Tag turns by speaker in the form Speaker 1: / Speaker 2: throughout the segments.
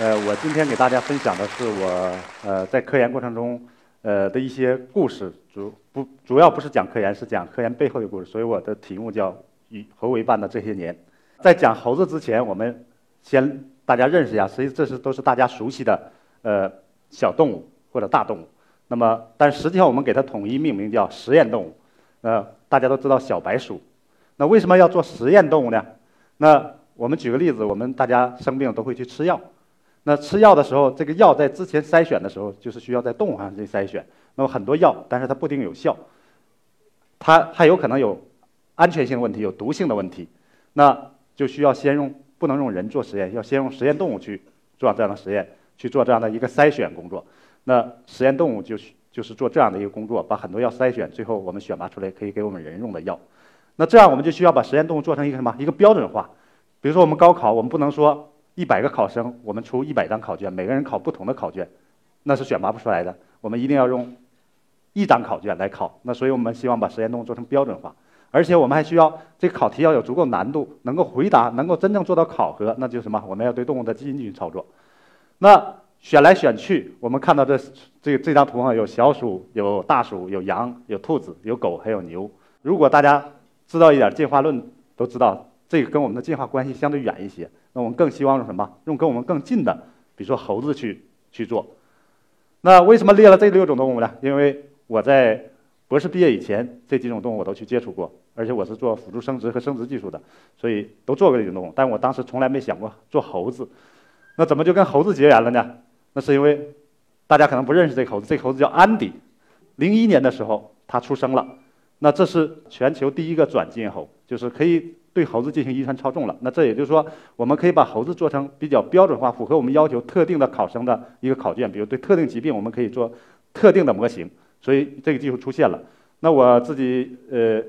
Speaker 1: 呃，我今天给大家分享的是我呃在科研过程中呃的一些故事，主不主要不是讲科研，是讲科研背后的故事。所以我的题目叫《与猴为伴的这些年》。在讲猴子之前，我们先大家认识一下，实际这是都是大家熟悉的呃小动物或者大动物。那么，但实际上我们给它统一命名叫实验动物。呃，大家都知道小白鼠。那为什么要做实验动物呢？那我们举个例子，我们大家生病都会去吃药。那吃药的时候，这个药在之前筛选的时候，就是需要在动物上去筛选。那么很多药，但是它不一定有效，它还有可能有安全性问题、有毒性的问题。那就需要先用，不能用人做实验，要先用实验动物去做这样的实验，去做这样的一个筛选工作。那实验动物就是就是做这样的一个工作，把很多药筛选，最后我们选拔出来可以给我们人用的药。那这样我们就需要把实验动物做成一个什么？一个标准化。比如说我们高考，我们不能说。一百个考生，我们出一百张考卷，每个人考不同的考卷，那是选拔不出来的。我们一定要用一张考卷来考。那所以我们希望把实验动物做成标准化，而且我们还需要这考题要有足够难度，能够回答，能够真正做到考核。那就是什么？我们要对动物的基因进行操作。那选来选去，我们看到这这这张图上有小鼠、有大鼠、有羊、有兔子、有狗，还有牛。如果大家知道一点进化论，都知道这个跟我们的进化关系相对远一些。那我们更希望用什么？用跟我们更近的，比如说猴子去去做。那为什么列了这六种动物呢？因为我在博士毕业以前，这几种动物我都去接触过，而且我是做辅助生殖和生殖技术的，所以都做过这种动物。但我当时从来没想过做猴子。那怎么就跟猴子结缘了呢？那是因为大家可能不认识这个猴子，这个猴子叫安迪。零一年的时候，它出生了。那这是全球第一个转基因猴，就是可以。对猴子进行遗传操纵了，那这也就是说，我们可以把猴子做成比较标准化、符合我们要求、特定的考生的一个考卷，比如对特定疾病，我们可以做特定的模型，所以这个技术出现了。那我自己呃，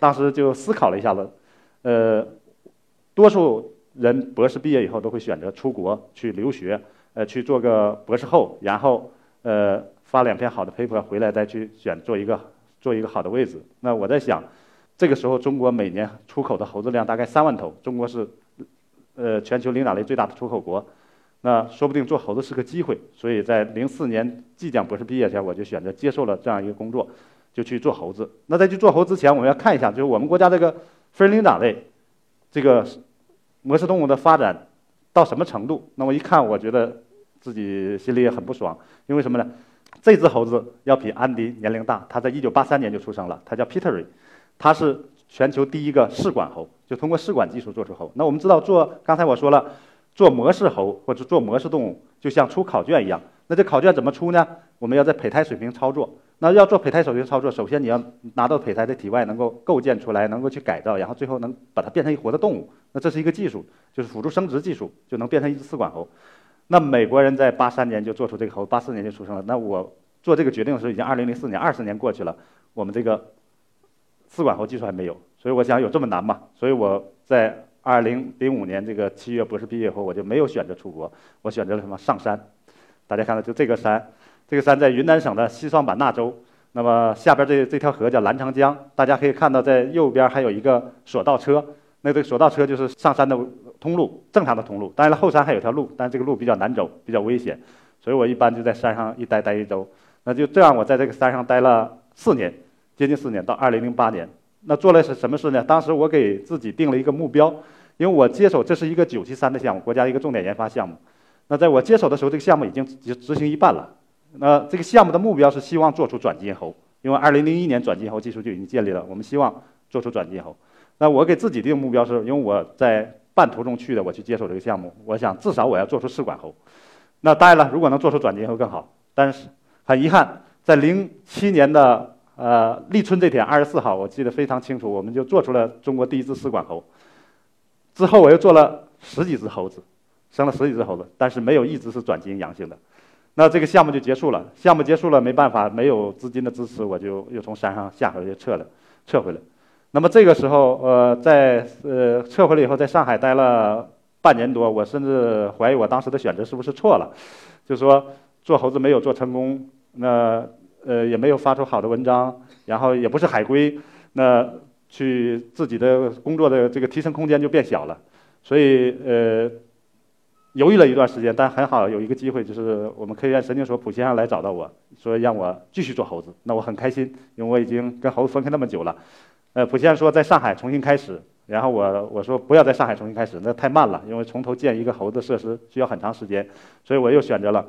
Speaker 1: 当时就思考了一下子，呃，多数人博士毕业以后都会选择出国去留学，呃，去做个博士后，然后呃发两篇好的 paper 回来再去选做一个做一个好的位置。那我在想。这个时候，中国每年出口的猴子量大概三万头，中国是，呃，全球灵长类最大的出口国，那说不定做猴子是个机会。所以在零四年即将博士毕业前，我就选择接受了这样一个工作，就去做猴子。那在去做猴子之前，我们要看一下，就是我们国家这个分灵长类，这个模式动物的发展到什么程度？那我一看，我觉得自己心里也很不爽，因为什么呢？这只猴子要比安迪年龄大，它在一九八三年就出生了，它叫 Peter。它是全球第一个试管猴，就通过试管技术做出猴。那我们知道做，刚才我说了，做模式猴或者做模式动物，就像出考卷一样。那这考卷怎么出呢？我们要在胚胎水平操作。那要做胚胎水平操作，首先你要拿到胚胎的体外，能够构建出来，能够去改造，然后最后能把它变成一活的动物。那这是一个技术，就是辅助生殖技术，就能变成一只试管猴。那美国人在八三年就做出这个猴，八四年就出生了。那我做这个决定的时候已经二零零四年，二十年过去了，我们这个。试管喉技术还没有，所以我想有这么难吗？所以我在二零零五年这个七月博士毕业后，我就没有选择出国，我选择了什么上山。大家看到就这个山，这个山在云南省的西双版纳州。那么下边这这条河叫澜沧江，大家可以看到在右边还有一个索道车，那这个索道车就是上山的通路，正常的通路。当然了，后山还有条路，但这个路比较难走，比较危险，所以我一般就在山上一待待一周。那就这样，我在这个山上待了四年。接近四年，到二零零八年，那做了是什么事呢？当时我给自己定了一个目标，因为我接手这是一个九七三的项目，国家一个重点研发项目。那在我接手的时候，这个项目已经执行一半了。那这个项目的目标是希望做出转基因猴，因为二零零一年转基因猴技术就已经建立了，我们希望做出转基因猴。那我给自己定目标是，因为我在半途中去的，我去接手这个项目，我想至少我要做出试管猴。那当然了，如果能做出转基因猴更好。但是很遗憾，在零七年的呃，立春这天，二十四号，我记得非常清楚，我们就做出了中国第一只试管猴。之后我又做了十几只猴子，生了十几只猴子，但是没有一只是转基因阳性的。那这个项目就结束了。项目结束了，没办法，没有资金的支持，我就又从山上下回来，撤了，撤回来。那么这个时候，呃，在呃撤回来以后，在上海待了半年多，我甚至怀疑我当时的选择是不是错了，就说做猴子没有做成功，那呃也没有发出好的文章，然后也不是海归，那去自己的工作的这个提升空间就变小了，所以呃犹豫了一段时间，但很好有一个机会，就是我们科学院神经所普先生来找到我说让我继续做猴子，那我很开心，因为我已经跟猴子分开那么久了。呃，普先生说在上海重新开始，然后我我说不要在上海重新开始，那太慢了，因为从头建一个猴子设施需要很长时间，所以我又选择了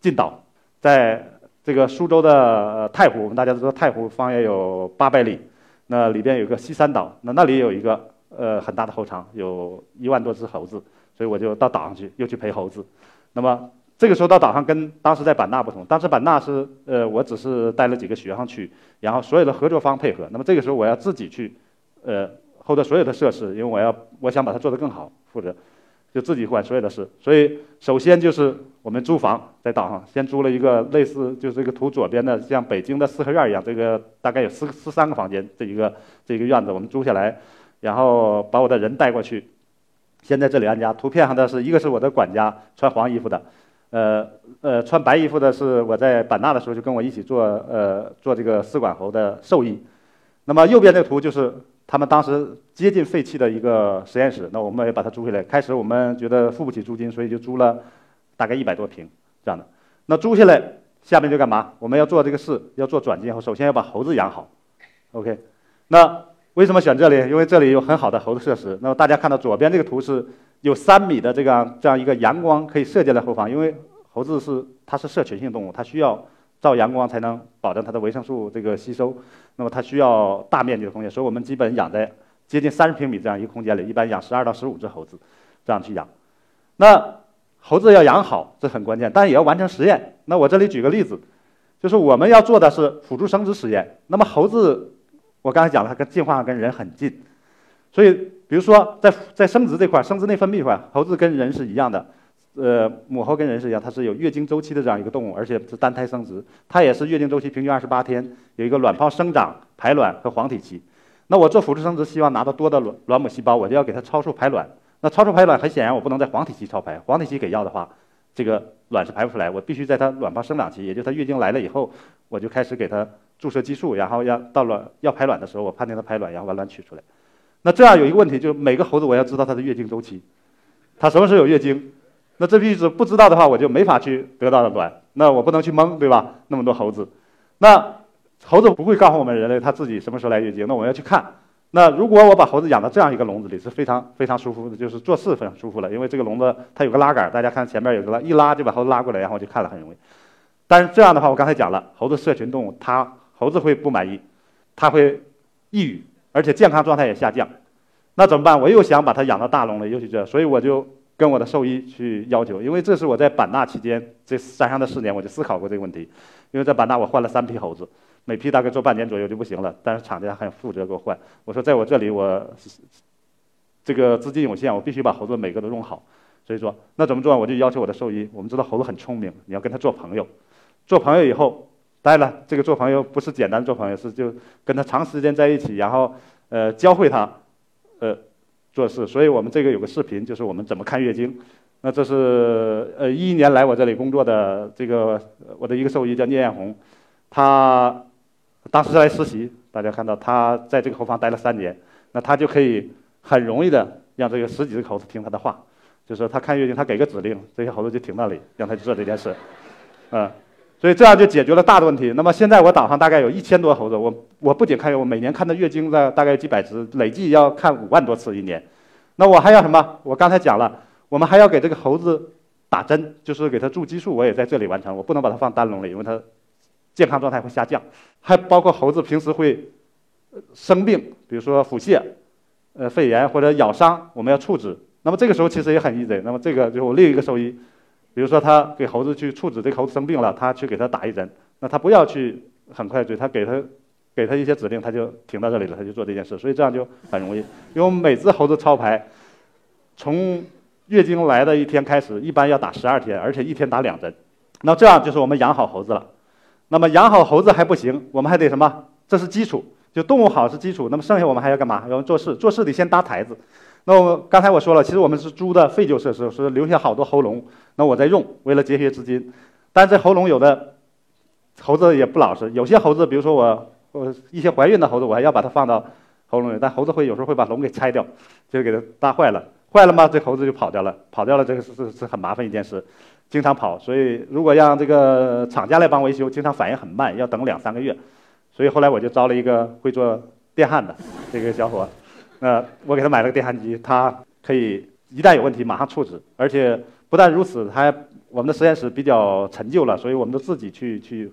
Speaker 1: 进岛，在这个苏州的太湖，我们大家都知道太湖方圆有八百里，那里边有个西山岛，那那里有一个呃很大的猴场，有一万多只猴子，所以我就到岛上去又去陪猴子，那么。这个时候到岛上跟当时在版纳不同，当时版纳是呃我只是带了几个学生去，然后所有的合作方配合。那么这个时候我要自己去，呃后头所有的设施，因为我要我想把它做得更好，负责就自己管所有的事。所以首先就是我们租房在岛上，先租了一个类似就是这个图左边的像北京的四合院一样，这个大概有十十三个房间这一个这一个院子我们租下来，然后把我的人带过去，先在这里安家。图片上的是一个是我的管家穿黄衣服的。呃呃，穿白衣服的是我在版纳的时候就跟我一起做呃做这个试管猴的兽医。那么右边这个图就是他们当时接近废弃的一个实验室，那我们也把它租回来。开始我们觉得付不起租金，所以就租了大概一百多平这样的。那租下来下面就干嘛？我们要做这个事，要做转基因，首先要把猴子养好。OK，那为什么选这里？因为这里有很好的猴子设施。那么大家看到左边这个图是。有三米的这个这样一个阳光可以射进来后方，因为猴子是它是社群性动物，它需要照阳光才能保证它的维生素这个吸收，那么它需要大面积的空间，所以我们基本养在接近三十平米这样一个空间里，一般养十二到十五只猴子，这样去养。那猴子要养好，这很关键，但也要完成实验。那我这里举个例子，就是我们要做的是辅助生殖实验。那么猴子，我刚才讲了，它跟进化跟人很近，所以。比如说，在在生殖这块，生殖内分泌这块，猴子跟人是一样的，呃，母猴跟人是一样，它是有月经周期的这样一个动物，而且是单胎生殖，它也是月经周期平均二十八天，有一个卵泡生长、排卵和黄体期。那我做辅助生殖，希望拿到多的卵卵母细胞，我就要给它超速排卵。那超速排卵很显然，我不能在黄体期超排，黄体期给药的话，这个卵是排不出来，我必须在它卵泡生长期，也就是它月经来了以后，我就开始给它注射激素，然后要到卵要排卵的时候，我判定它排卵，然后把卵取出来。那这样有一个问题，就是每个猴子我要知道它的月经周期，它什么时候有月经？那这必须不知道的话，我就没法去得到的卵。那我不能去蒙，对吧？那么多猴子，那猴子不会告诉我们人类它自己什么时候来月经。那我要去看。那如果我把猴子养到这样一个笼子里，是非常非常舒服的，就是做事非常舒服了，因为这个笼子它有个拉杆，大家看前面有个拉，一拉就把猴子拉过来，然后就看了很容易。但是这样的话，我刚才讲了，猴子社群动物，它猴子会不满意，它会抑郁。而且健康状态也下降，那怎么办？我又想把它养到大笼里，又去这，所以我就跟我的兽医去要求，因为这是我在版纳期间这山上的四年，我就思考过这个问题。因为在版纳我换了三批猴子，每批大概做半年左右就不行了，但是厂家很负责给我换。我说在我这里我这个资金有限，我必须把猴子每个都弄好。所以说那怎么做？我就要求我的兽医，我们知道猴子很聪明，你要跟他做朋友，做朋友以后。当然了，这个做朋友不是简单做朋友，是就跟他长时间在一起，然后呃教会他呃做事。所以我们这个有个视频，就是我们怎么看月经。那这是呃一一年来我这里工作的这个我的一个兽医叫聂艳红，他当时来实习，大家看到他在这个猴房待了三年，那他就可以很容易的让这个十几只猴子听他的话，就是他看月经，他给个指令，这些猴子就停那里，让他去做这件事，嗯。所以这样就解决了大的问题。那么现在我岛上大概有一千多猴子，我我不仅看，我每年看的月经的大概几百只，累计要看五万多次一年。那我还要什么？我刚才讲了，我们还要给这个猴子打针，就是给它注激素，我也在这里完成。我不能把它放单笼里，因为它健康状态会下降。还包括猴子平时会生病，比如说腹泻、呃肺炎或者咬伤，我们要处置。那么这个时候其实也很 easy。那么这个就是我另一个兽医。比如说，他给猴子去处置，这猴子生病了，他去给他打一针，那他不要去很快追，他给他给他一些指令，他就停到这里了，他就做这件事，所以这样就很容易。因为我们每只猴子操牌，从月经来的一天开始，一般要打十二天，而且一天打两针。那这样就是我们养好猴子了。那么养好猴子还不行，我们还得什么？这是基础，就动物好是基础。那么剩下我们还要干嘛？要做事，做事得先搭台子。那我刚才我说了，其实我们是租的废旧设施，是留下好多喉咙。那我在用，为了节约资金。但这喉咙有的猴子也不老实，有些猴子，比如说我我一些怀孕的猴子，我还要把它放到喉咙里，但猴子会有时候会把笼给拆掉，就给它搭坏了。坏了吗？这猴子就跑掉了，跑掉了，这个是是是很麻烦一件事，经常跑。所以如果让这个厂家来帮维修，经常反应很慢，要等两三个月。所以后来我就招了一个会做电焊的这个小伙。那我给他买了个电焊机，他可以一旦有问题马上处置，而且不但如此，他我们的实验室比较陈旧了，所以我们都自己去去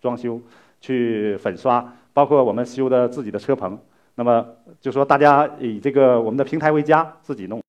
Speaker 1: 装修、去粉刷，包括我们修的自己的车棚。那么就说大家以这个我们的平台为家，自己弄。